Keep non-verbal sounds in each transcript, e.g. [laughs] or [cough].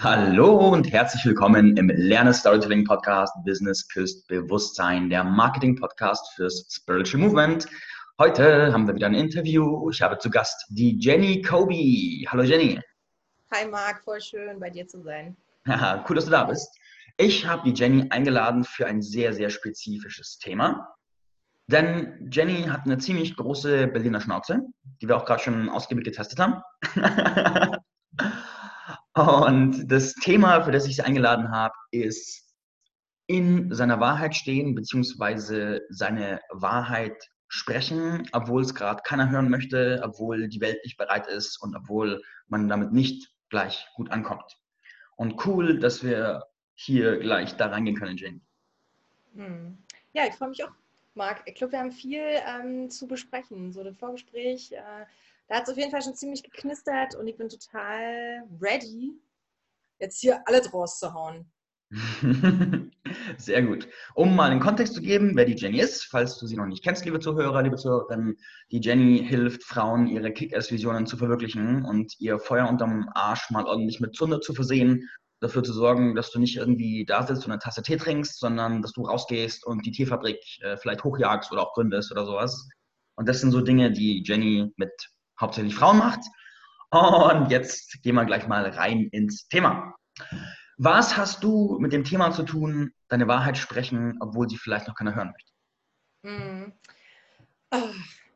Hallo und herzlich willkommen im Lerne Storytelling Podcast Business Küsst Bewusstsein, der Marketing Podcast fürs Spiritual Movement. Heute haben wir wieder ein Interview. Ich habe zu Gast die Jenny Kobe. Hallo Jenny. Hi Marc, voll schön bei dir zu sein. [laughs] Cool, dass du da bist. Ich habe die Jenny eingeladen für ein sehr, sehr spezifisches Thema. Denn Jenny hat eine ziemlich große Berliner Schnauze, die wir auch gerade schon ausgiebig getestet haben. [laughs] Und das Thema, für das ich sie eingeladen habe, ist in seiner Wahrheit stehen, beziehungsweise seine Wahrheit sprechen, obwohl es gerade keiner hören möchte, obwohl die Welt nicht bereit ist und obwohl man damit nicht gleich gut ankommt. Und cool, dass wir hier gleich da reingehen können, Jane. Hm. Ja, ich freue mich auch, Marc. Ich glaube, wir haben viel ähm, zu besprechen. So das Vorgespräch äh, da hat es auf jeden Fall schon ziemlich geknistert und ich bin total ready, jetzt hier alle draus zu hauen. [laughs] Sehr gut. Um mal einen Kontext zu geben, wer die Jenny ist, falls du sie noch nicht kennst, liebe Zuhörer, liebe Zuhörerinnen, die Jenny hilft Frauen, ihre Kick-Ass-Visionen zu verwirklichen und ihr Feuer unterm Arsch mal ordentlich mit Zunder zu versehen, dafür zu sorgen, dass du nicht irgendwie da sitzt und eine Tasse Tee trinkst, sondern dass du rausgehst und die Tierfabrik äh, vielleicht hochjagst oder auch gründest oder sowas. Und das sind so Dinge, die Jenny mit hauptsächlich Frauen macht. Und jetzt gehen wir gleich mal rein ins Thema. Was hast du mit dem Thema zu tun, deine Wahrheit sprechen, obwohl sie vielleicht noch keiner hören möchte? Mm. Oh,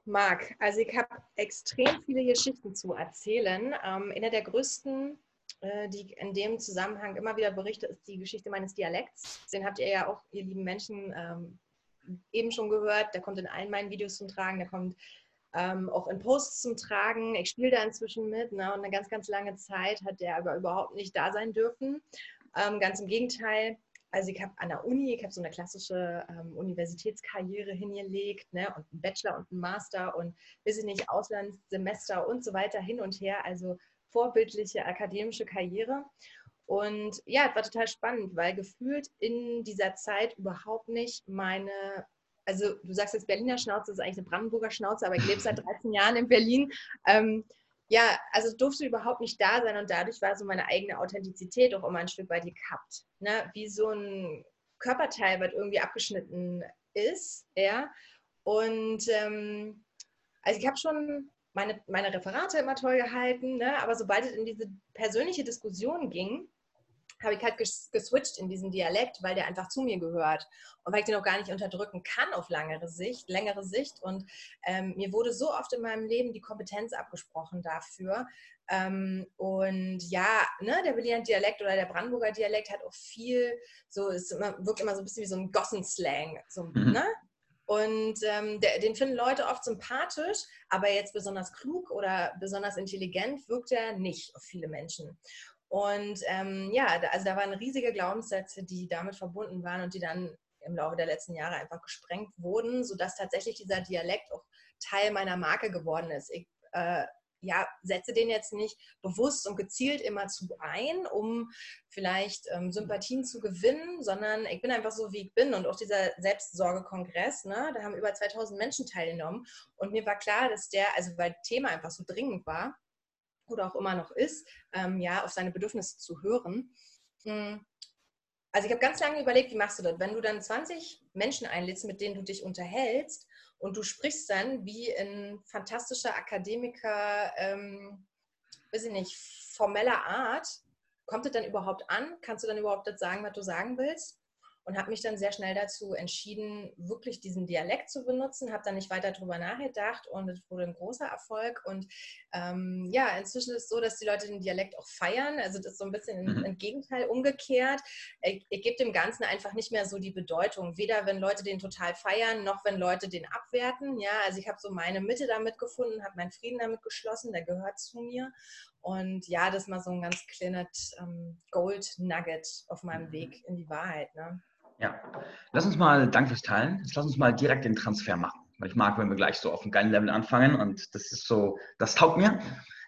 Marc, also ich habe extrem viele Geschichten zu erzählen. Ähm, eine der größten, äh, die in dem Zusammenhang immer wieder berichte, ist die Geschichte meines Dialekts. Den habt ihr ja auch, ihr lieben Menschen, ähm, eben schon gehört. Der kommt in allen meinen Videos zum Tragen. Der kommt ähm, auch in Posts zum Tragen. Ich spiele da inzwischen mit ne? und eine ganz, ganz lange Zeit hat der aber überhaupt nicht da sein dürfen. Ähm, ganz im Gegenteil. Also ich habe an der Uni, ich habe so eine klassische ähm, Universitätskarriere hingelegt ne? und einen Bachelor und einen Master und weiß ich nicht, Auslandssemester und so weiter hin und her. Also vorbildliche akademische Karriere. Und ja, es war total spannend, weil gefühlt in dieser Zeit überhaupt nicht meine also du sagst jetzt Berliner Schnauze, das ist eigentlich eine Brandenburger Schnauze, aber ich lebe seit 13 Jahren in Berlin. Ähm, ja, also durfte überhaupt nicht da sein und dadurch war so meine eigene Authentizität auch immer ein Stück weit gekappt. Ne? Wie so ein Körperteil, was irgendwie abgeschnitten ist, ja. Und ähm, also ich habe schon meine, meine Referate immer toll gehalten, ne? aber sobald es in diese persönliche Diskussion ging, habe ich halt geswitcht in diesen Dialekt, weil der einfach zu mir gehört und weil ich den auch gar nicht unterdrücken kann auf langere Sicht, längere Sicht. Und ähm, mir wurde so oft in meinem Leben die Kompetenz abgesprochen dafür. Ähm, und ja, ne, der Berliner Dialekt oder der Brandenburger Dialekt hat auch viel, so es wirkt immer so ein bisschen wie so ein Gossenslang, so, mhm. ne? Und ähm, der, den finden Leute oft sympathisch, aber jetzt besonders klug oder besonders intelligent wirkt er nicht auf viele Menschen. Und ähm, ja, also da waren riesige Glaubenssätze, die damit verbunden waren und die dann im Laufe der letzten Jahre einfach gesprengt wurden, sodass tatsächlich dieser Dialekt auch Teil meiner Marke geworden ist. Ich äh, ja, setze den jetzt nicht bewusst und gezielt immer zu ein, um vielleicht ähm, Sympathien zu gewinnen, sondern ich bin einfach so, wie ich bin. Und auch dieser Selbstsorgekongress, ne, da haben über 2000 Menschen teilgenommen. Und mir war klar, dass der, also weil Thema einfach so dringend war, oder auch immer noch ist, ähm, ja, auf seine Bedürfnisse zu hören. Hm. Also ich habe ganz lange überlegt, wie machst du das? Wenn du dann 20 Menschen einlädst, mit denen du dich unterhältst und du sprichst dann wie ein fantastischer Akademiker, ähm, weiß ich nicht, formeller Art, kommt es dann überhaupt an? Kannst du dann überhaupt das sagen, was du sagen willst? Und habe mich dann sehr schnell dazu entschieden, wirklich diesen Dialekt zu benutzen, habe dann nicht weiter darüber nachgedacht und es wurde ein großer Erfolg. Und ähm, ja, inzwischen ist es so, dass die Leute den Dialekt auch feiern. Also das ist so ein bisschen mhm. im Gegenteil umgekehrt. Er, er gibt dem Ganzen einfach nicht mehr so die Bedeutung. Weder wenn Leute den total feiern, noch wenn Leute den abwerten. Ja, also ich habe so meine Mitte damit gefunden, habe meinen Frieden damit geschlossen, der gehört zu mir. Und ja, das ist mal so ein ganz kleines ähm, Gold Nugget auf meinem mhm. Weg in die Wahrheit. Ne? Ja, lass uns mal, danke fürs Teilen, jetzt lass uns mal direkt den Transfer machen. Weil ich mag, wenn wir gleich so auf einem geilen Level anfangen und das ist so, das taugt mir.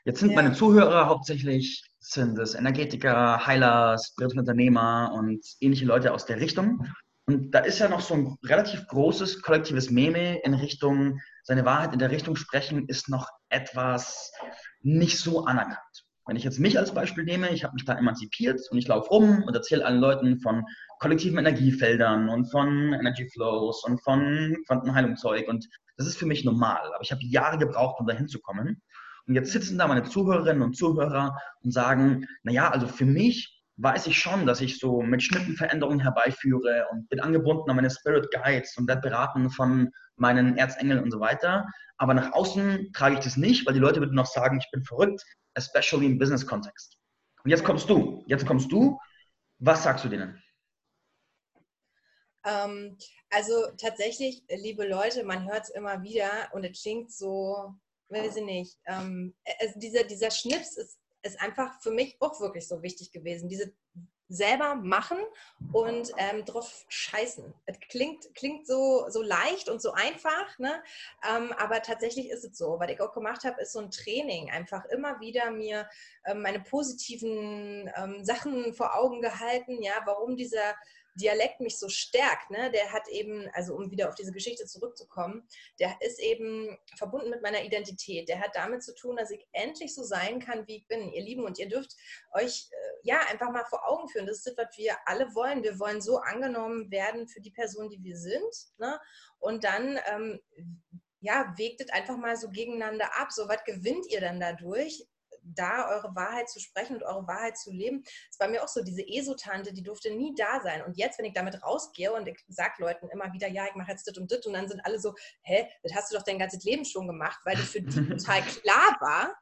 Jetzt sind ja. meine Zuhörer hauptsächlich sind es Energetiker, Heiler, Spiritununternehmer und ähnliche Leute aus der Richtung. Und da ist ja noch so ein relativ großes kollektives Meme in Richtung, seine Wahrheit in der Richtung sprechen, ist noch etwas nicht so anerkannt. Wenn ich jetzt mich als Beispiel nehme, ich habe mich da emanzipiert und ich laufe rum und erzähle allen Leuten von kollektiven Energiefeldern und von Energy Flows und von Quantenheilungszeug und das ist für mich normal. Aber ich habe Jahre gebraucht, um da hinzukommen. Und jetzt sitzen da meine Zuhörerinnen und Zuhörer und sagen, naja, also für mich weiß ich schon, dass ich so mit Schnitten Veränderungen herbeiführe und bin angebunden an meine Spirit Guides und werde beraten von meinen Erzengeln und so weiter. Aber nach außen trage ich das nicht, weil die Leute würden noch sagen, ich bin verrückt, especially im Business-Kontext. Und jetzt kommst du. Jetzt kommst du. Was sagst du denen? Ähm, also tatsächlich, liebe Leute, man hört es immer wieder und es klingt so, weiß ich nicht, ähm, also dieser, dieser Schnips ist, ist einfach für mich auch wirklich so wichtig gewesen. Diese selber machen und ähm, drauf scheißen. Es klingt, klingt so, so leicht und so einfach, ne? Ähm, aber tatsächlich ist es so. Was ich auch gemacht habe, ist so ein Training. Einfach immer wieder mir ähm, meine positiven ähm, Sachen vor Augen gehalten, ja, warum dieser Dialekt mich so stärkt, ne, der hat eben, also um wieder auf diese Geschichte zurückzukommen, der ist eben verbunden mit meiner Identität. Der hat damit zu tun, dass ich endlich so sein kann, wie ich bin. Ihr Lieben, und ihr dürft euch äh, ja einfach mal vor Augen führen. Das ist das, was wir alle wollen. Wir wollen so angenommen werden für die Person, die wir sind. Ne? Und dann ähm, ja, wägt einfach mal so gegeneinander ab. So, was gewinnt ihr dann dadurch? Da eure Wahrheit zu sprechen und eure Wahrheit zu leben. Es war mir auch so, diese Esotante, die durfte nie da sein. Und jetzt, wenn ich damit rausgehe und ich sage Leuten immer wieder, ja, ich mache jetzt das und das, und dann sind alle so, hä, das hast du doch dein ganzes Leben schon gemacht, weil das für die [laughs] total klar war,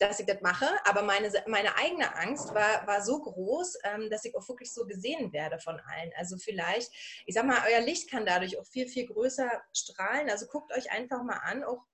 dass ich das mache, aber meine, meine eigene Angst war, war so groß, ähm, dass ich auch wirklich so gesehen werde von allen. Also vielleicht, ich sag mal, euer Licht kann dadurch auch viel, viel größer strahlen. Also guckt euch einfach mal an, auch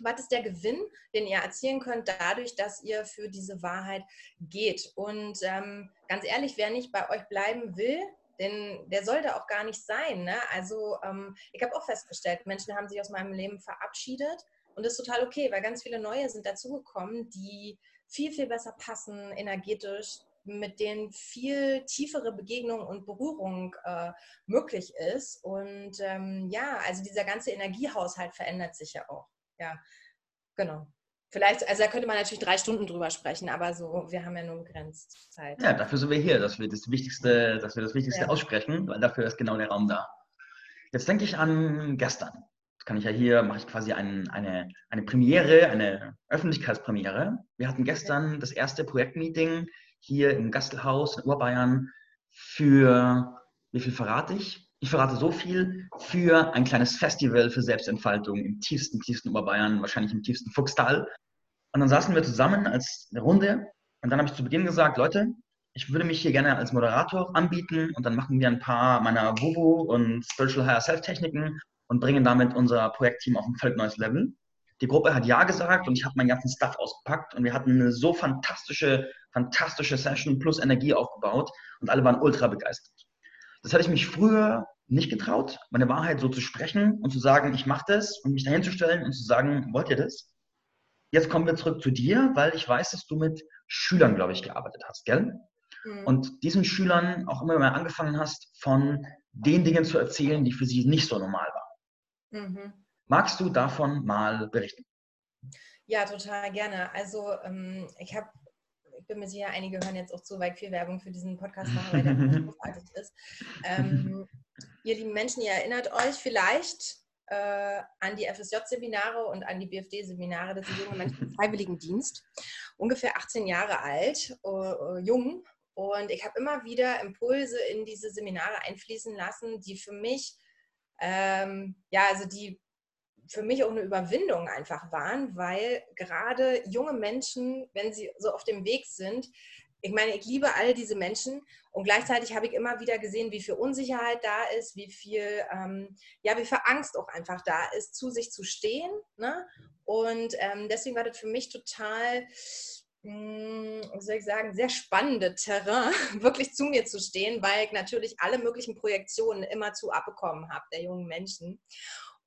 was ist der Gewinn, den ihr erzielen könnt, dadurch, dass ihr für diese Wahrheit geht. Und ähm, ganz ehrlich, wer nicht bei euch bleiben will, denn der sollte auch gar nicht sein. Ne? Also ähm, ich habe auch festgestellt, Menschen haben sich aus meinem Leben verabschiedet und das ist total okay, weil ganz viele neue sind dazugekommen, die viel, viel besser passen, energetisch, mit denen viel tiefere Begegnung und Berührung äh, möglich ist. Und ähm, ja, also dieser ganze Energiehaushalt verändert sich ja auch ja, genau. Vielleicht, also da könnte man natürlich drei Stunden drüber sprechen, aber so, wir haben ja nur begrenzt Zeit. Ja, dafür sind wir hier, dass wir das Wichtigste, dass wir das Wichtigste ja. aussprechen, weil dafür ist genau der Raum da. Jetzt denke ich an gestern. Das kann ich ja hier, mache ich quasi ein, eine, eine Premiere, eine Öffentlichkeitspremiere. Wir hatten gestern das erste Projektmeeting hier im Gastelhaus in Oberbayern für, wie viel verrate ich? Ich verrate so viel, für ein kleines Festival für Selbstentfaltung im tiefsten, tiefsten Oberbayern, wahrscheinlich im tiefsten Fuchstal. Und dann saßen wir zusammen als eine Runde und dann habe ich zu Beginn gesagt, Leute, ich würde mich hier gerne als Moderator anbieten und dann machen wir ein paar meiner Wuhu und Spiritual Higher Self Techniken und bringen damit unser Projektteam auf ein völlig neues Level. Die Gruppe hat Ja gesagt und ich habe meinen ganzen Stuff ausgepackt und wir hatten eine so fantastische, fantastische Session plus Energie aufgebaut und alle waren ultra begeistert. Das hätte ich mich früher nicht getraut, meine Wahrheit so zu sprechen und zu sagen, ich mache das und mich dahin zu stellen und zu sagen, wollt ihr das? Jetzt kommen wir zurück zu dir, weil ich weiß, dass du mit Schülern, glaube ich, gearbeitet hast, gell? Mhm. Und diesen Schülern auch immer mehr angefangen hast, von den Dingen zu erzählen, die für sie nicht so normal waren. Mhm. Magst du davon mal berichten? Ja, total gerne. Also ähm, ich habe bin mir sicher, einige hören jetzt auch zu, weil ich viel Werbung für diesen Podcast mache, weil der [laughs] großartig ist. Ähm, ihr lieben Menschen, ihr erinnert euch vielleicht äh, an die FSJ-Seminare und an die BFD-Seminare. Das sind junge Menschen im Freiwilligendienst, ungefähr 18 Jahre alt, uh, jung. Und ich habe immer wieder Impulse in diese Seminare einfließen lassen, die für mich, ähm, ja, also die für mich auch eine Überwindung einfach waren, weil gerade junge Menschen, wenn sie so auf dem Weg sind, ich meine, ich liebe all diese Menschen und gleichzeitig habe ich immer wieder gesehen, wie viel Unsicherheit da ist, wie viel, ähm, ja, wie viel Angst auch einfach da ist, zu sich zu stehen. Ne? Und ähm, deswegen war das für mich total, mh, hm, soll ich sagen, sehr spannende Terrain, [laughs] wirklich zu mir zu stehen, weil ich natürlich alle möglichen Projektionen immer zu abbekommen habe der jungen Menschen.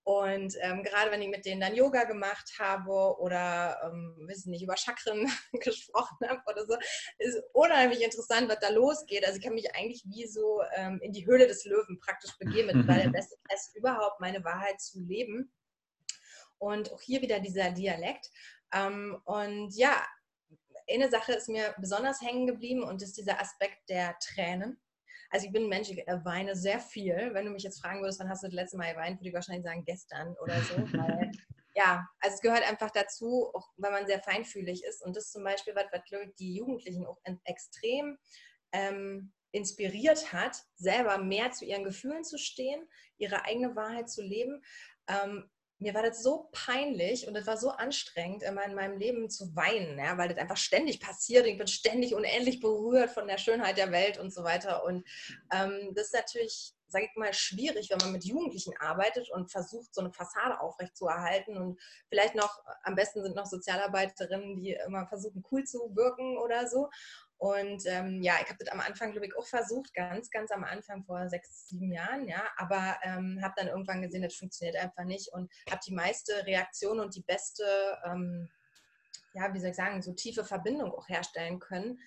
Und ähm, gerade wenn ich mit denen dann Yoga gemacht habe oder, ähm, wissen nicht, über Chakren [laughs] gesprochen habe oder so, ist unheimlich interessant, was da losgeht. Also ich kann mich eigentlich wie so ähm, in die Höhle des Löwen praktisch begeben, weil der beste Test überhaupt, meine Wahrheit zu leben. Und auch hier wieder dieser Dialekt. Ähm, und ja, eine Sache ist mir besonders hängen geblieben und ist dieser Aspekt der Tränen. Also ich bin ein Mensch, ich weine sehr viel. Wenn du mich jetzt fragen würdest, wann hast du das letzte Mal geweint, würde ich wahrscheinlich sagen gestern oder so. [laughs] Weil, ja, also es gehört einfach dazu, auch wenn man sehr feinfühlig ist. Und das ist zum Beispiel was, was die Jugendlichen auch extrem ähm, inspiriert hat, selber mehr zu ihren Gefühlen zu stehen, ihre eigene Wahrheit zu leben. Ähm, mir war das so peinlich und es war so anstrengend, immer in meinem Leben zu weinen, ja, weil das einfach ständig passiert. Ich bin ständig unendlich berührt von der Schönheit der Welt und so weiter. Und ähm, das ist natürlich, sage ich mal, schwierig, wenn man mit Jugendlichen arbeitet und versucht, so eine Fassade aufrechtzuerhalten. Und vielleicht noch, am besten sind noch Sozialarbeiterinnen, die immer versuchen, cool zu wirken oder so. Und ähm, ja, ich habe das am Anfang, glaube ich, auch versucht, ganz, ganz am Anfang vor sechs, sieben Jahren, ja, aber ähm, habe dann irgendwann gesehen, das funktioniert einfach nicht und habe die meiste Reaktion und die beste, ähm, ja, wie soll ich sagen, so tiefe Verbindung auch herstellen können,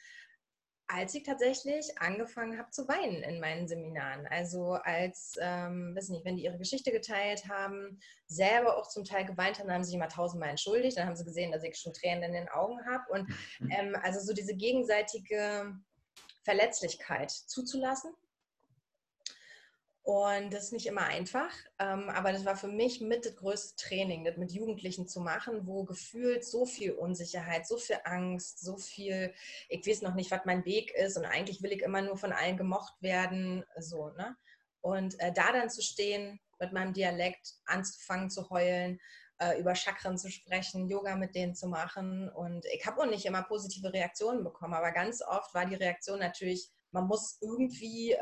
als ich tatsächlich angefangen habe zu weinen in meinen Seminaren. Also als, ähm, weiß nicht, wenn die ihre Geschichte geteilt haben, selber auch zum Teil geweint haben, dann haben sie sich immer tausendmal entschuldigt, dann haben sie gesehen, dass ich schon Tränen in den Augen habe. Und mhm. ähm, also so diese gegenseitige Verletzlichkeit zuzulassen und das ist nicht immer einfach, ähm, aber das war für mich mit das größte Training, das mit Jugendlichen zu machen, wo gefühlt so viel Unsicherheit, so viel Angst, so viel, ich weiß noch nicht, was mein Weg ist und eigentlich will ich immer nur von allen gemocht werden, so, ne? Und äh, da dann zu stehen, mit meinem Dialekt anzufangen zu heulen, äh, über Chakren zu sprechen, Yoga mit denen zu machen und ich habe auch nicht immer positive Reaktionen bekommen, aber ganz oft war die Reaktion natürlich, man muss irgendwie...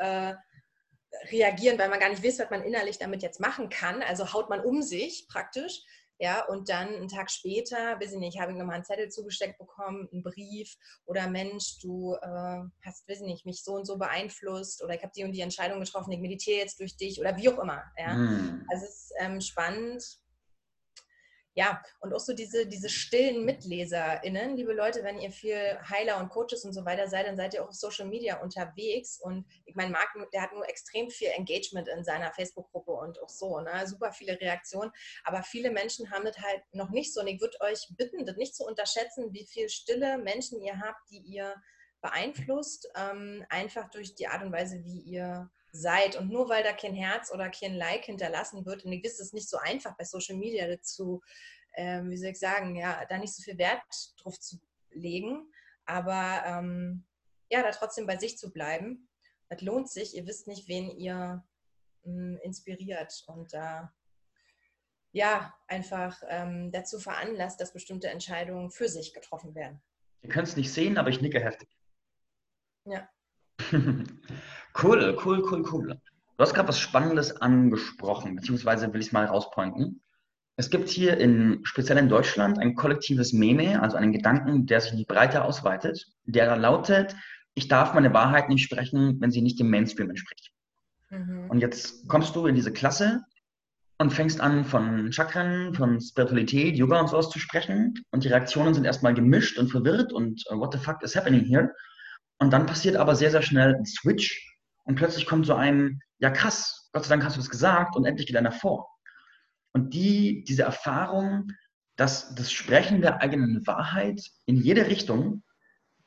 Reagieren, weil man gar nicht weiß, was man innerlich damit jetzt machen kann. Also haut man um sich praktisch. Ja, und dann einen Tag später, weiß ich nicht, habe ich nochmal einen Zettel zugesteckt bekommen, einen Brief oder Mensch, du äh, hast, weiß ich nicht, mich so und so beeinflusst oder ich habe die und die Entscheidung getroffen, ich meditiere jetzt durch dich oder wie auch immer. Ja. Mm. Also es ist ähm, spannend, ja, und auch so diese, diese stillen MitleserInnen, liebe Leute, wenn ihr viel Heiler und Coaches und so weiter seid, dann seid ihr auch auf Social Media unterwegs. Und ich meine, Marc, der hat nur extrem viel Engagement in seiner Facebook-Gruppe und auch so, ne? super viele Reaktionen. Aber viele Menschen haben das halt noch nicht so. Und ich würde euch bitten, das nicht zu unterschätzen, wie viel stille Menschen ihr habt, die ihr beeinflusst, ähm, einfach durch die Art und Weise, wie ihr seid. Und nur weil da kein Herz oder kein Like hinterlassen wird, und ich weiß, es ist nicht so einfach bei Social Media dazu, ähm, wie soll ich sagen, ja, da nicht so viel Wert drauf zu legen, aber ähm, ja, da trotzdem bei sich zu bleiben. Das lohnt sich. Ihr wisst nicht, wen ihr mh, hm, inspiriert und da äh, ja, einfach ähm, dazu veranlasst, dass bestimmte Entscheidungen für sich getroffen werden. Ihr könnt es nicht sehen, aber ich nicke heftig. Ja. [laughs] Cool, cool, cool, cool. Du hast gerade was Spannendes angesprochen, beziehungsweise will ich es mal rauspointen. Es gibt hier in, speziell in Deutschland ein kollektives Meme, also einen Gedanken, der sich in die Breite ausweitet, der da lautet, ich darf meine Wahrheit nicht sprechen, wenn sie nicht dem Mainstream entspricht. Mhm. Und jetzt kommst du in diese Klasse und fängst an, von Chakren, von Spiritualität, Yoga und sowas zu sprechen. Und die Reaktionen sind erstmal gemischt und verwirrt und uh, what the fuck is happening here? Und dann passiert aber sehr, sehr schnell ein Switch und plötzlich kommt so ein, ja krass, Gott sei Dank hast du das gesagt und endlich geht einer vor. Und die, diese Erfahrung, dass das Sprechen der eigenen Wahrheit in jede Richtung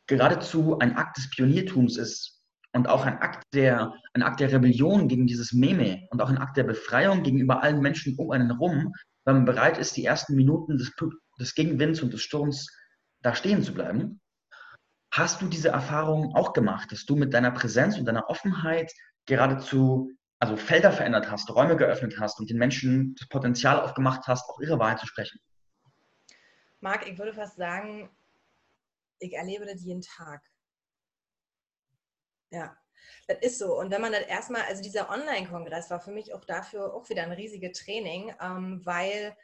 geradezu ein Akt des Pioniertums ist und auch ein Akt der, ein Akt der Rebellion gegen dieses Meme und auch ein Akt der Befreiung gegenüber allen Menschen um einen rum, weil man bereit ist, die ersten Minuten des, des Gegenwinds und des Sturms da stehen zu bleiben. Hast du diese Erfahrung auch gemacht, dass du mit deiner Präsenz und deiner Offenheit geradezu also Felder verändert hast, Räume geöffnet hast und den Menschen das Potenzial aufgemacht hast, auch ihre Wahrheit zu sprechen? Marc, ich würde fast sagen, ich erlebe das jeden Tag. Ja, das ist so. Und wenn man das erstmal, also dieser Online-Kongress war für mich auch dafür auch wieder ein riesiges Training, ähm, weil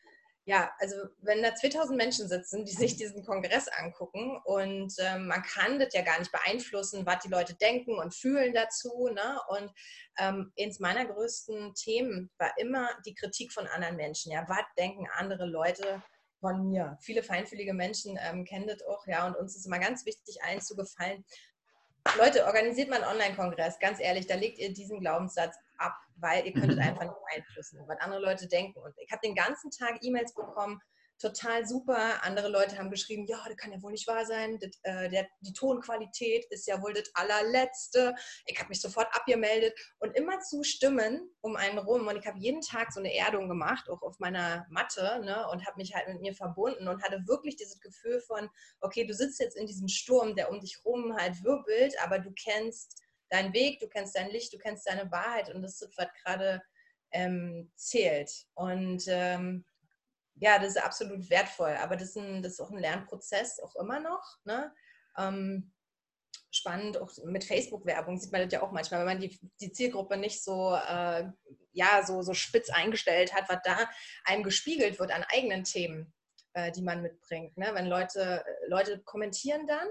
ja, also wenn da 2000 Menschen sitzen, die [laughs] sich diesen Kongress angucken und ähm, man kann das ja gar nicht beeinflussen, was die Leute denken und fühlen dazu. Ne? Und ähm, eins meiner größten Themen war immer die Kritik von anderen Menschen. Ja, was denken andere Leute von mir? Viele feinfühlige Menschen ähm, kennen das auch, ja, und uns ist immer ganz wichtig, allen zu gefallen. Leute, organisiert mal einen Online-Kongress, ganz ehrlich, da legt ihr diesen Glaubenssatz weil ihr könntet mhm. einfach nicht beeinflussen, was andere Leute denken. Und ich habe den ganzen Tag E-Mails bekommen, total super. Andere Leute haben geschrieben, ja, das kann ja wohl nicht wahr sein. Das, äh, der, die Tonqualität ist ja wohl das allerletzte. Ich habe mich sofort abgemeldet und immer zu Stimmen um einen rum. Und ich habe jeden Tag so eine Erdung gemacht, auch auf meiner Matte, ne, und habe mich halt mit mir verbunden und hatte wirklich dieses Gefühl von, okay, du sitzt jetzt in diesem Sturm, der um dich rum halt wirbelt, aber du kennst deinen Weg, du kennst dein Licht, du kennst deine Wahrheit und das ist, was gerade ähm, zählt. Und ähm, ja, das ist absolut wertvoll. Aber das ist, ein, das ist auch ein Lernprozess, auch immer noch. Ne? Ähm, spannend, auch mit Facebook-Werbung sieht man das ja auch manchmal, wenn man die, die Zielgruppe nicht so, äh, ja, so, so spitz eingestellt hat, was da einem gespiegelt wird an eigenen Themen, äh, die man mitbringt. Ne? Wenn Leute, Leute kommentieren dann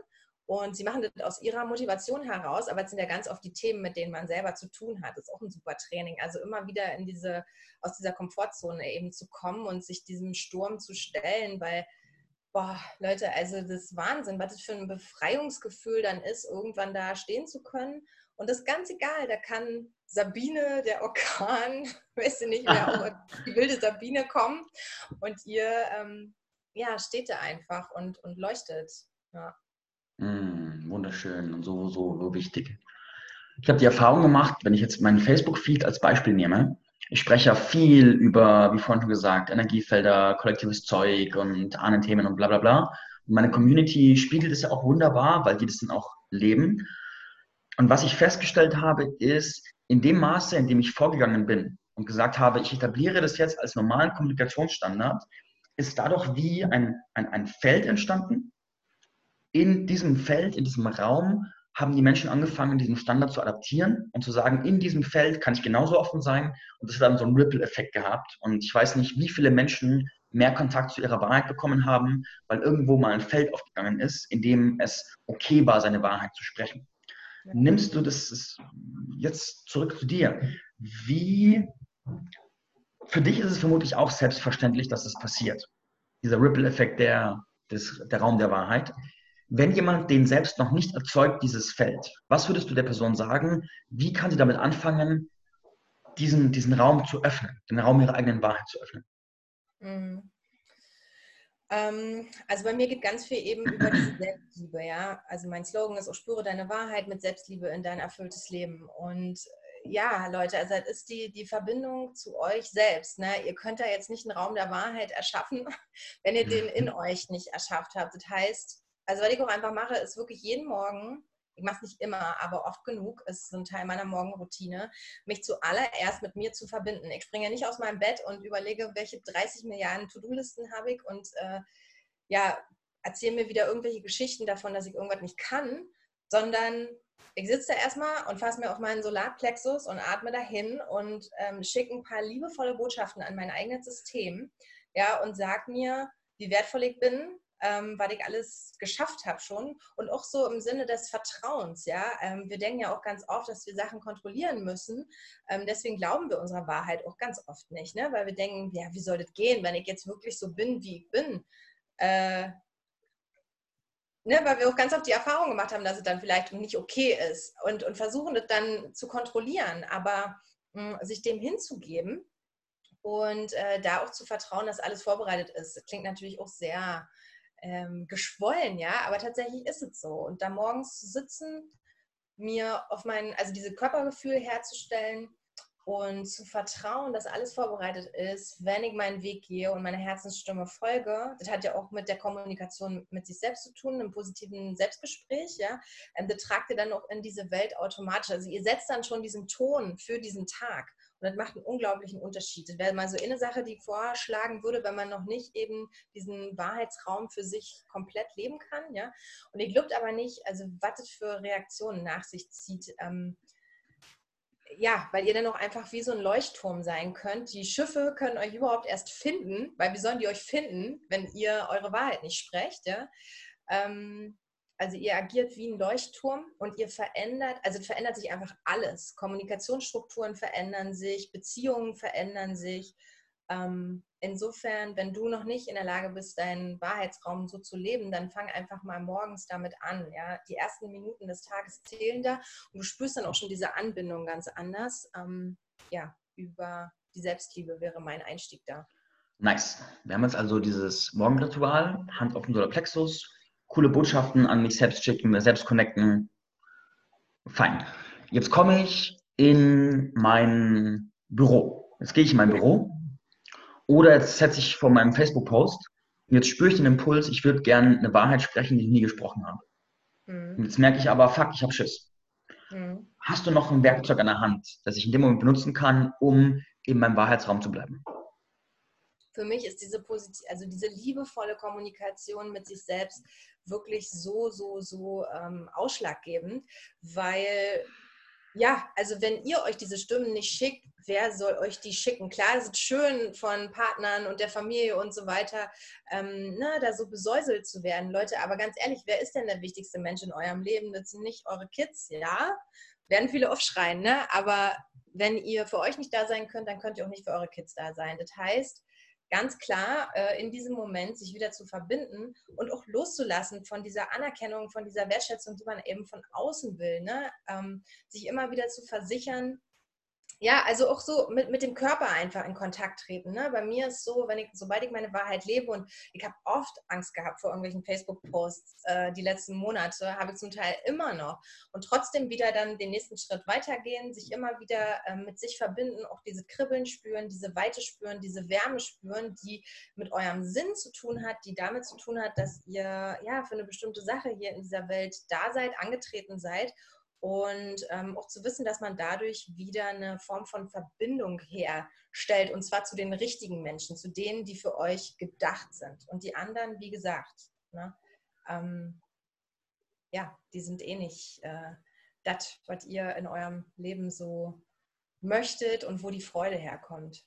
und sie machen das aus ihrer Motivation heraus, aber es sind ja ganz oft die Themen, mit denen man selber zu tun hat. Das ist auch ein super Training. Also immer wieder in diese, aus dieser Komfortzone eben zu kommen und sich diesem Sturm zu stellen, weil, boah, Leute, also das ist Wahnsinn, was das für ein Befreiungsgefühl dann ist, irgendwann da stehen zu können. Und das ist ganz egal, da kann Sabine, der Orkan, [laughs] weißt du nicht, auch [laughs] die wilde Sabine kommen und ihr, ähm, ja, steht da einfach und, und leuchtet. Ja. Mm, wunderschön und so, so, so wichtig. Ich habe die Erfahrung gemacht, wenn ich jetzt meinen Facebook-Feed als Beispiel nehme, ich spreche ja viel über, wie vorhin schon gesagt, Energiefelder, kollektives Zeug und Ahnenthemen und bla bla bla. Und meine Community spiegelt es ja auch wunderbar, weil die das dann auch leben. Und was ich festgestellt habe, ist, in dem Maße, in dem ich vorgegangen bin und gesagt habe, ich etabliere das jetzt als normalen Kommunikationsstandard, ist dadurch wie ein, ein, ein Feld entstanden, in diesem Feld, in diesem Raum haben die Menschen angefangen, diesen Standard zu adaptieren und zu sagen, in diesem Feld kann ich genauso offen sein. Und das hat dann so einen Ripple-Effekt gehabt. Und ich weiß nicht, wie viele Menschen mehr Kontakt zu ihrer Wahrheit bekommen haben, weil irgendwo mal ein Feld aufgegangen ist, in dem es okay war, seine Wahrheit zu sprechen. Ja. Nimmst du das jetzt zurück zu dir? Wie, für dich ist es vermutlich auch selbstverständlich, dass es passiert. Dieser Ripple-Effekt der, der Raum der Wahrheit. Wenn jemand den selbst noch nicht erzeugt, dieses Feld, was würdest du der Person sagen? Wie kann sie damit anfangen, diesen, diesen Raum zu öffnen, den Raum ihrer eigenen Wahrheit zu öffnen? Mhm. Ähm, also bei mir geht ganz viel eben über diese [clears throat] Selbstliebe, ja. Also mein Slogan ist auch spüre deine Wahrheit mit Selbstliebe in dein erfülltes Leben. Und ja, Leute, also das ist die, die Verbindung zu euch selbst. Ne? Ihr könnt da jetzt nicht einen Raum der Wahrheit erschaffen, [laughs] wenn ihr den in euch nicht erschafft habt. Das heißt, also was ich auch einfach mache, ist wirklich jeden Morgen, ich mache es nicht immer, aber oft genug, ist so ein Teil meiner Morgenroutine, mich zuallererst mit mir zu verbinden. Ich springe nicht aus meinem Bett und überlege, welche 30 Milliarden To-Do-Listen habe ich und äh, ja, erzähle mir wieder irgendwelche Geschichten davon, dass ich irgendwas nicht kann, sondern ich sitze da erstmal und fasse mir auf meinen Solarplexus und atme dahin und ähm, schicke ein paar liebevolle Botschaften an mein eigenes System ja, und sage mir, wie wertvoll ich bin, ähm, weil ich alles geschafft habe schon. Und auch so im Sinne des Vertrauens, ja. Ähm, wir denken ja auch ganz oft, dass wir Sachen kontrollieren müssen. Ähm, deswegen glauben wir unserer Wahrheit auch ganz oft nicht, ne? weil wir denken, ja, wie soll das gehen, wenn ich jetzt wirklich so bin, wie ich bin? Äh, Ne, weil wir auch ganz oft die Erfahrung gemacht haben, dass es dann vielleicht nicht okay ist und, und versuchen das dann zu kontrollieren, aber mh, hm, sich dem hinzugeben und äh, da auch zu vertrauen, dass alles vorbereitet ist. Das klingt natürlich auch sehr ähm, geschwollen, ja, aber tatsächlich ist es so. Und da morgens zu sitzen, mir auf mein, also diese Körpergefühl herzustellen und zu vertrauen, dass alles vorbereitet ist, wenn ich meinen Weg gehe und meiner Herzensstimme folge. Das hat ja auch mit der Kommunikation mit sich selbst zu tun, einem positiven Selbstgespräch, ja. Ähm, das tragt ihr dann auch in diese Welt automatisch. Also ihr setzt dann schon diesen Ton für diesen Tag. Und das macht einen unglaublichen Unterschied. Das wäre mal so eine Sache, die ich vorschlagen würde, wenn man noch nicht eben diesen Wahrheitsraum für sich komplett leben kann. Ja? Und ihr glaubt aber nicht, also was das für Reaktionen nach sich zieht. Ähm, ja, weil ihr dann auch einfach wie so ein Leuchtturm sein könnt. Die Schiffe können euch überhaupt erst finden, weil wie sollen die euch finden, wenn ihr eure Wahrheit nicht sprecht? Ja? Ähm, also ihr agiert wie ein Leuchtturm und ihr verändert, also verändert sich einfach alles. Kommunikationsstrukturen verändern sich, Beziehungen verändern sich. Ähm, insofern, wenn du noch nicht in der Lage bist, deinen Wahrheitsraum so zu leben, dann fang einfach mal morgens damit an. Ja? Die ersten Minuten des Tages zählen da und du spürst dann auch schon diese Anbindung ganz anders. Ähm, ja, über die Selbstliebe wäre mein Einstieg da. Nice. Wir haben jetzt also dieses Morgenritual, Hand auf den Solarplexus, coole Botschaften an mich selbst schicken, mir selbst connecten. Fein. Jetzt komme ich in mein Büro. Jetzt gehe ich in mein Büro oder jetzt setze ich vor meinem Facebook-Post und jetzt spüre ich den Impuls, ich würde gerne eine Wahrheit sprechen, die ich nie gesprochen habe. Mhm. Jetzt merke ich aber, fuck, ich habe Schiss. Mhm. Hast du noch ein Werkzeug an der Hand, das ich in dem Moment benutzen kann, um in meinem Wahrheitsraum zu bleiben? Für mich ist diese positiv, also diese liebevolle Kommunikation mit sich selbst wirklich so, so, so ähm, ausschlaggebend, weil ja, also wenn ihr euch diese Stimmen nicht schickt, wer soll euch die schicken? Klar, es ist schön von Partnern und der Familie und so weiter, ähm, ne, da so besäuselt zu werden, Leute. Aber ganz ehrlich, wer ist denn der wichtigste Mensch in eurem Leben? Das sind nicht eure Kids, ja? Werden viele aufschreien, ne? Aber wenn ihr für euch nicht da sein könnt, dann könnt ihr auch nicht für eure Kids da sein. Das heißt, ganz klar äh, in diesem Moment sich wieder zu verbinden und auch loszulassen von dieser Anerkennung, von dieser Wertschätzung, die man eben von außen will. Ne? Ähm, sich immer wieder zu versichern, ja, also auch so mit, mit dem Körper einfach in Kontakt treten. Ne? Bei mir ist so, wenn ich, sobald ich meine Wahrheit lebe und ich habe oft Angst gehabt vor irgendwelchen Facebook-Posts äh, die letzten Monate, habe ich zum Teil immer noch. Und trotzdem wieder dann den nächsten Schritt weitergehen, sich immer wieder äh, mit sich verbinden, auch diese Kribbeln spüren, diese Weite spüren, diese Wärme spüren, die mit eurem Sinn zu tun hat, die damit zu tun hat, dass ihr ja für eine bestimmte Sache hier in dieser Welt da seid, angetreten seid und ähm, auch zu wissen, dass man dadurch wieder eine Form von Verbindung herstellt und zwar zu den richtigen Menschen, zu denen, die für euch gedacht sind. Und die anderen, wie gesagt, ne, ähm, ja, die sind eh nicht äh, das, was ihr in eurem Leben so möchtet und wo die Freude herkommt.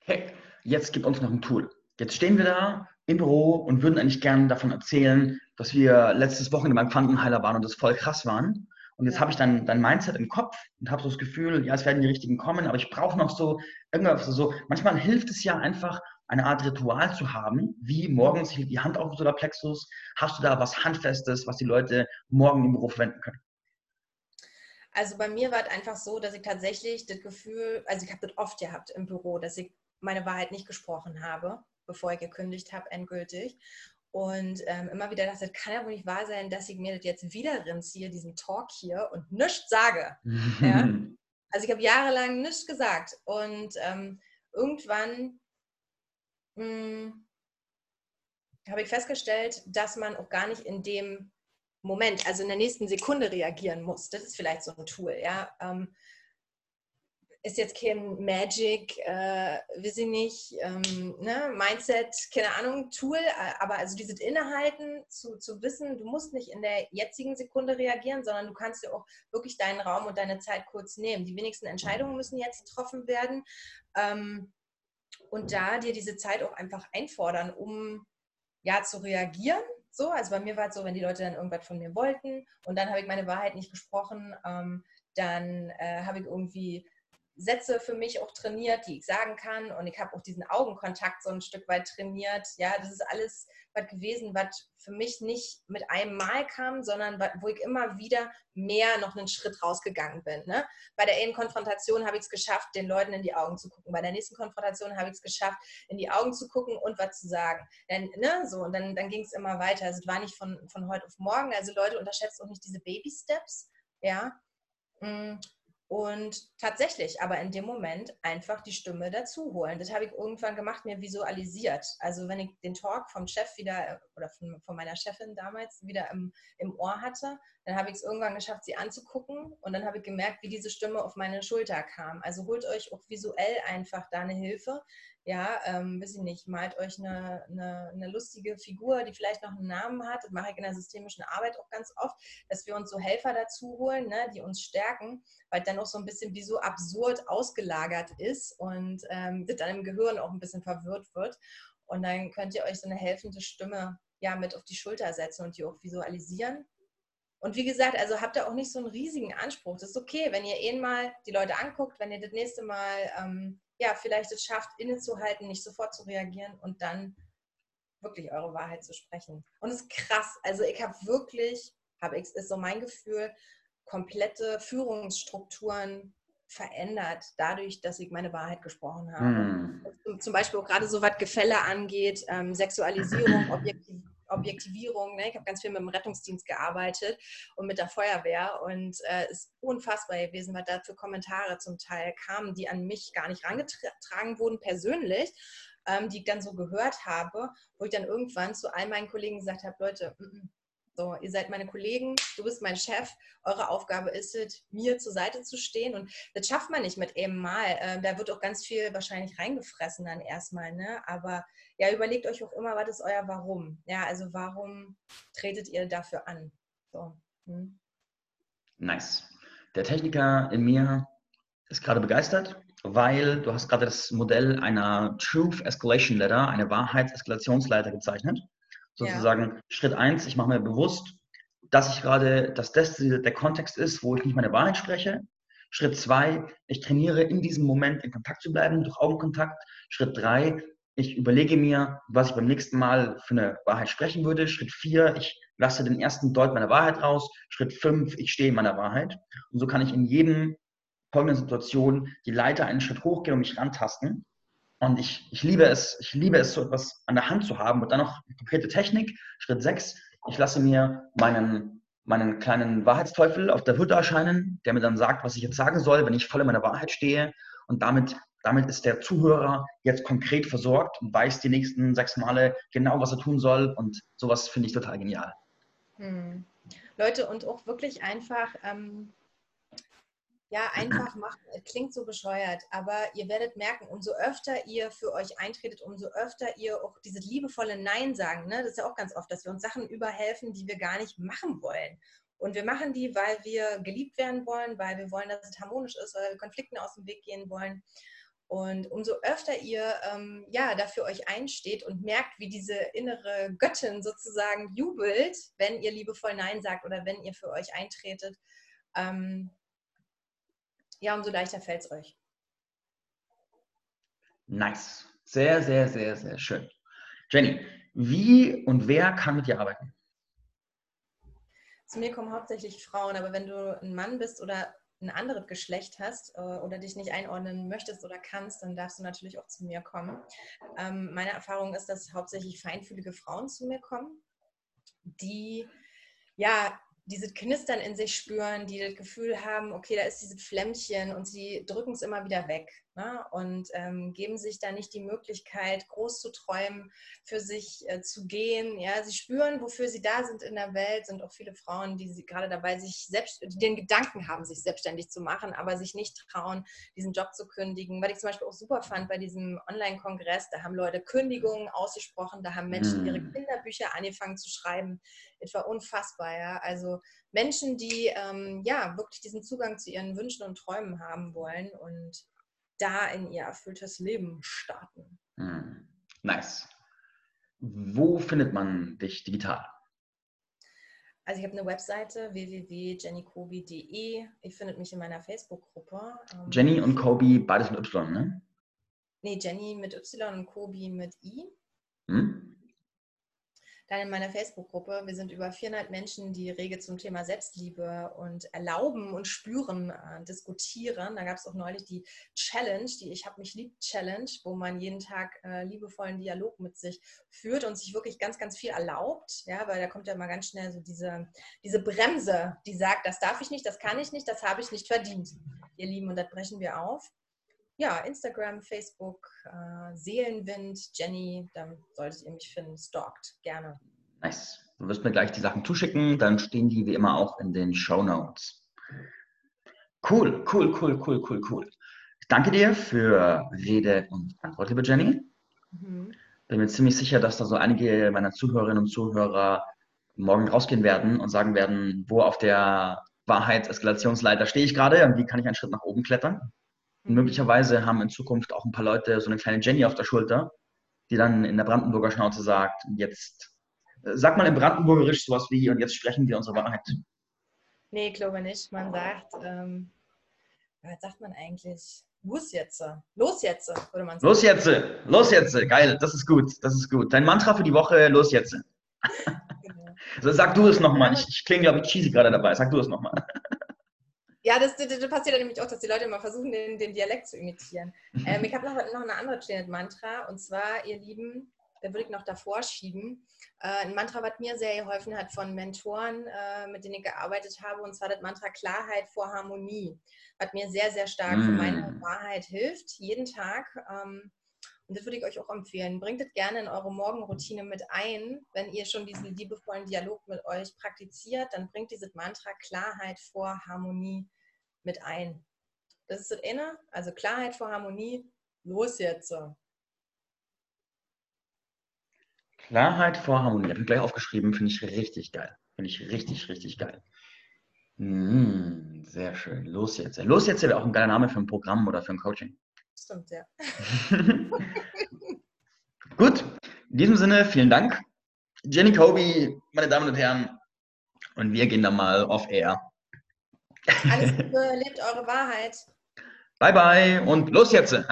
Okay, jetzt gibt uns noch ein Tool. Jetzt stehen wir da im Büro und würden eigentlich gerne davon erzählen, dass wir letztes Wochenende beim Quantenheiler waren und das voll krass waren. Und jetzt habe ich dann dein Mindset im Kopf und habe so das Gefühl, ja, es werden die richtigen kommen, aber ich brauche noch so irgendwas so. Manchmal hilft es ja einfach, eine Art Ritual zu haben, wie morgens die Hand auf dem Solarplexus. Hast du da was Handfestes, was die Leute morgen im Büro verwenden können? Also bei mir war es einfach so, dass ich tatsächlich das Gefühl, also ich habe das oft gehabt im Büro, dass ich meine Wahrheit nicht gesprochen habe, bevor ich gekündigt habe, endgültig. Und ähm, immer wieder dachte, das kann ja wohl nicht wahr sein, dass ich mir das jetzt wieder rinziehe, diesen Talk hier und nichts sage. ja? [laughs] Also ich habe jahrelang nichts gesagt. Und ähm, irgendwann hm, habe ich festgestellt, dass man auch gar nicht in dem Moment, also in der nächsten Sekunde reagieren muss. Das ist vielleicht so ein Tool, ja. Ähm, ist jetzt kein Magic, äh, weiß ich nicht, ähm, ne, Mindset, keine Ahnung, Tool, äh, aber also dieses Innehalten zu, zu wissen, du musst nicht in der jetzigen Sekunde reagieren, sondern du kannst dir auch wirklich deinen Raum und deine Zeit kurz nehmen. Die wenigsten Entscheidungen müssen jetzt getroffen werden ähm, und da dir diese Zeit auch einfach einfordern, um ja zu reagieren. So, also bei mir war es so, wenn die Leute dann irgendwas von mir wollten und dann habe ich meine Wahrheit nicht gesprochen, ähm, dann äh, habe ich irgendwie Sätze für mich auch trainiert, die ich sagen kann. Und ich habe auch diesen Augenkontakt so ein Stück weit trainiert. Ja, das ist alles was gewesen, was für mich nicht mit einem Mal kam, sondern wo ich immer wieder mehr noch einen Schritt rausgegangen bin. Ne? Bei der einen Konfrontation habe ich es geschafft, den Leuten in die Augen zu gucken. Bei der nächsten Konfrontation habe ich es geschafft, in die Augen zu gucken und was zu sagen. Denn, ne, so, und dann, dann ging es immer weiter. Also es war nicht von, von heute auf morgen. Also Leute, unterschätzt auch nicht diese Baby-Steps. Ja, mm. Und tatsächlich, aber in dem Moment einfach die Stimme dazu holen. Das habe ich irgendwann gemacht, mir visualisiert. Also wenn ich den Talk vom Chef wieder oder von, von meiner Chefin damals wieder im, im Ohr hatte, dann habe ich es irgendwann geschafft, sie anzugucken und dann habe ich gemerkt, wie diese Stimme auf meine Schulter kam. Also holt euch auch visuell einfach da eine Hilfe, ja, ähm, weiß ich nicht, malt euch eine, eine, eine, lustige Figur, die vielleicht noch einen Namen hat. Das mache ich in der systemischen Arbeit auch ganz oft, dass wir uns so Helfer dazu holen, ne, die uns stärken, weil dann auch so ein bisschen wie so absurd ausgelagert ist und ähm, das dann im Gehirn auch ein bisschen verwirrt wird. Und dann könnt ihr euch so eine helfende Stimme ja mit auf die Schulter setzen und die auch visualisieren. Und wie gesagt, also habt ihr auch nicht so einen riesigen Anspruch. Das ist okay, wenn ihr eh mal die Leute anguckt, wenn ihr das nächste Mal ähm, ja, vielleicht es schafft, innezuhalten, nicht sofort zu reagieren und dann wirklich eure Wahrheit zu sprechen. Und es ist krass. Also ich habe wirklich, habe ich, ist so mein Gefühl, komplette Führungsstrukturen verändert, dadurch, dass ich meine Wahrheit gesprochen habe. Mm. Zum Beispiel auch gerade so was Gefälle angeht, ähm, Sexualisierung, [clears throat] Objektiv Objektivierung. Ne? Ich habe ganz viel mit dem Rettungsdienst gearbeitet und mit der Feuerwehr und es äh, ist unfassbar gewesen, was da für Kommentare zum Teil kamen, die an mich gar nicht herangetragen wurden persönlich, ähm, die ich dann so gehört habe, wo ich dann irgendwann zu all meinen Kollegen gesagt habe, Leute, m mm, -m, mm, so, ihr seid meine Kollegen, du bist mein Chef. Eure Aufgabe ist es, mir zur Seite zu stehen. Und das schafft man nicht mit eben mal. Ähm, da wird auch ganz viel wahrscheinlich reingefressen dann erstmal. Ne? Aber ja, überlegt euch auch immer, was ist euer Warum? Ja, also warum tretet ihr dafür an? So. Hm. Nice. Der Techniker in mir ist gerade begeistert, weil du hast gerade das Modell einer Truth Escalation Letter, eine Wahrheitseskalationsleiter gezeichnet sozusagen ja. Schritt eins, ich mache mir bewusst, dass ich gerade, dass das der Kontext ist, wo ich nicht meine Wahrheit spreche. Schritt zwei, ich trainiere in diesem Moment in Kontakt zu bleiben, durch Augenkontakt. Schritt drei, ich überlege mir, was ich beim nächsten Mal für eine Wahrheit sprechen würde. Schritt vier, ich lasse den ersten Deut meiner Wahrheit raus. Schritt fünf, ich stehe in meiner Wahrheit. Und so kann ich in jedem folgenden Situation die Leiter einen Schritt hochgehen und mich rantasten. Und ich, ich liebe es, ich liebe es, so etwas an der Hand zu haben. Und dann noch konkrete Technik. Schritt 6. Ich lasse mir meinen, meinen kleinen Wahrheitsteufel auf der Hütte erscheinen, der mir dann sagt, was ich jetzt sagen soll, wenn ich voll in meiner Wahrheit stehe. Und damit, damit ist der Zuhörer jetzt konkret versorgt und weiß die nächsten sechs Male genau, was er tun soll. Und sowas finde ich total genial. Hm. Leute, und auch wirklich einfach ähm, ja, einfach machen. Klingt so bescheuert, aber ihr werdet merken, umso öfter ihr für euch eintretet, umso öfter ihr auch dieses liebevolle Nein sagen. Ne? Das ist ja auch ganz oft, dass wir uns Sachen überhelfen, die wir gar nicht machen wollen. Und wir machen die, weil wir geliebt werden wollen, weil wir wollen, dass es harmonisch ist, weil wir Konflikten aus dem Weg gehen wollen. Und umso öfter ihr ähm, ja, dafür euch einsteht und merkt, wie diese innere Göttin sozusagen jubelt, wenn ihr liebevoll Nein sagt oder wenn ihr für euch eintretet, ähm, ja, umso leichter fällt es euch. Nice. Sehr, sehr, sehr, sehr schön. Jenny, wie und wer kann mit dir arbeiten? Zu mir kommen hauptsächlich Frauen, aber wenn du ein Mann bist oder ein anderes Geschlecht hast äh, oder dich nicht einordnen möchtest oder kannst, dann darfst du natürlich auch zu mir kommen. Ähm, meine Erfahrung ist, dass hauptsächlich feinfühlige Frauen zu mir kommen, die ja dieses Knistern in sich spüren, die das Gefühl haben, okay, da ist dieses Flämmchen und sie drücken es immer wieder weg ne? und ähm, geben sich da nicht die Möglichkeit, groß zu träumen, für sich äh, zu gehen. Ja, sie spüren, wofür sie da sind in der Welt. Sind auch viele Frauen, die gerade dabei sich selbst, die den Gedanken haben, sich selbstständig zu machen, aber sich nicht trauen, diesen Job zu kündigen. Was ich zum Beispiel auch super fand bei diesem Online-Kongress, da haben Leute Kündigungen ausgesprochen, da haben Menschen ihre hm. Kinderbücher angefangen zu schreiben. Es war unfassbar, ja. Also Menschen, die ähm, ja wirklich diesen Zugang zu ihren Wünschen und Träumen haben wollen und da in ihr erfülltes Leben starten. Hm. Nice. Wo findet man dich digital? Also ich habe eine Webseite www.jennykobi.de. Ihr findet mich in meiner Facebook-Gruppe. Ähm, Jenny und Kobi, beides mit Y, ne? Nee, Jenny mit Y und Kobi mit I. Hm? Dann in meiner Facebook-Gruppe. Wir sind über 400 Menschen, die rege zum Thema Selbstliebe und Erlauben und Spüren äh, diskutieren. Da gab es auch neulich die Challenge, die Ich habe mich lieb Challenge, wo man jeden Tag äh, liebevollen Dialog mit sich führt und sich wirklich ganz, ganz viel erlaubt. Ja, weil da kommt ja immer ganz schnell so diese, diese Bremse, die sagt, das darf ich nicht, das kann ich nicht, das habe ich nicht verdient. Ihr Lieben, und das brechen wir auf ja, Instagram, Facebook, äh, Seelenwind, Jenny, dann solltet ihr mich finden. Stalkt, gerne. Nice. Du wirst mir gleich die Sachen zuschicken, dann stehen die wie immer auch in den Show Notes. Cool, cool, cool, cool, cool, cool. Ich danke dir für Rede und Antwort, liebe Jenny. Mhm. Bin mir ziemlich sicher, dass da so einige meiner Zuhörerinnen und Zuhörer morgen rausgehen werden und sagen werden, wo auf der Wahrheitseskalationsleiter stehe ich gerade und wie kann ich einen Schritt nach oben klettern. Und möglicherweise haben in Zukunft auch ein paar Leute so eine kleine Jenny auf der Schulter, die dann in der Brandenburger Schnauze sagt, jetzt, äh, sag mal im Brandenburgerisch sowas wie, und jetzt sprechen wir unsere Wahrheit. Nee, ich glaube nicht. Man sagt, ähm, was sagt man eigentlich? Los jetzt. Los jetzt, würde man sagen. Los jetzt, los jetzt. Geil, das ist gut, das ist gut. Dein Mantra für die Woche, los jetzt. Genau. [laughs] Also sag du es nochmal. Ich, ich klinge, glaube ich, cheesy gerade dabei. Sag du es nochmal. [laughs] Ja, das, das, das, passiert ja nämlich auch, dass die Leute immer versuchen, den, den Dialekt zu imitieren. Ähm, ich habe noch, noch eine andere Janet-Mantra und zwar, ihr Lieben, da würde ich noch davor schieben. Äh, ein Mantra, was mir sehr geholfen hat von Mentoren, äh, mit denen ich gearbeitet habe, und zwar das Mantra Klarheit vor Harmonie, was mir sehr, sehr stark für meine Wahrheit hilft, jeden Tag. Ähm, und das würde ich euch auch empfehlen. Bringt es gerne in eure Morgenroutine mit ein. Wenn ihr schon diesen liebevollen Dialog mit euch praktiziert, dann bringt dieses Mantra Klarheit vor Harmonie mit ein. Das ist das eine, also Klarheit vor Harmonie. Los jetzt. Klarheit vor Harmonie. Habe ich gleich aufgeschrieben, finde ich richtig geil. Finde ich richtig, richtig geil. Mm, sehr schön. Los jetzt. Los jetzt wäre auch ein geiler Name für ein Programm oder für ein Coaching. Stimmt, ja. [laughs] Gut, in diesem Sinne, vielen Dank. Jenny Kobe, meine Damen und Herren. Und wir gehen dann mal off air. Alles Liebe, lebt eure Wahrheit. Bye bye und los jetzt. [laughs]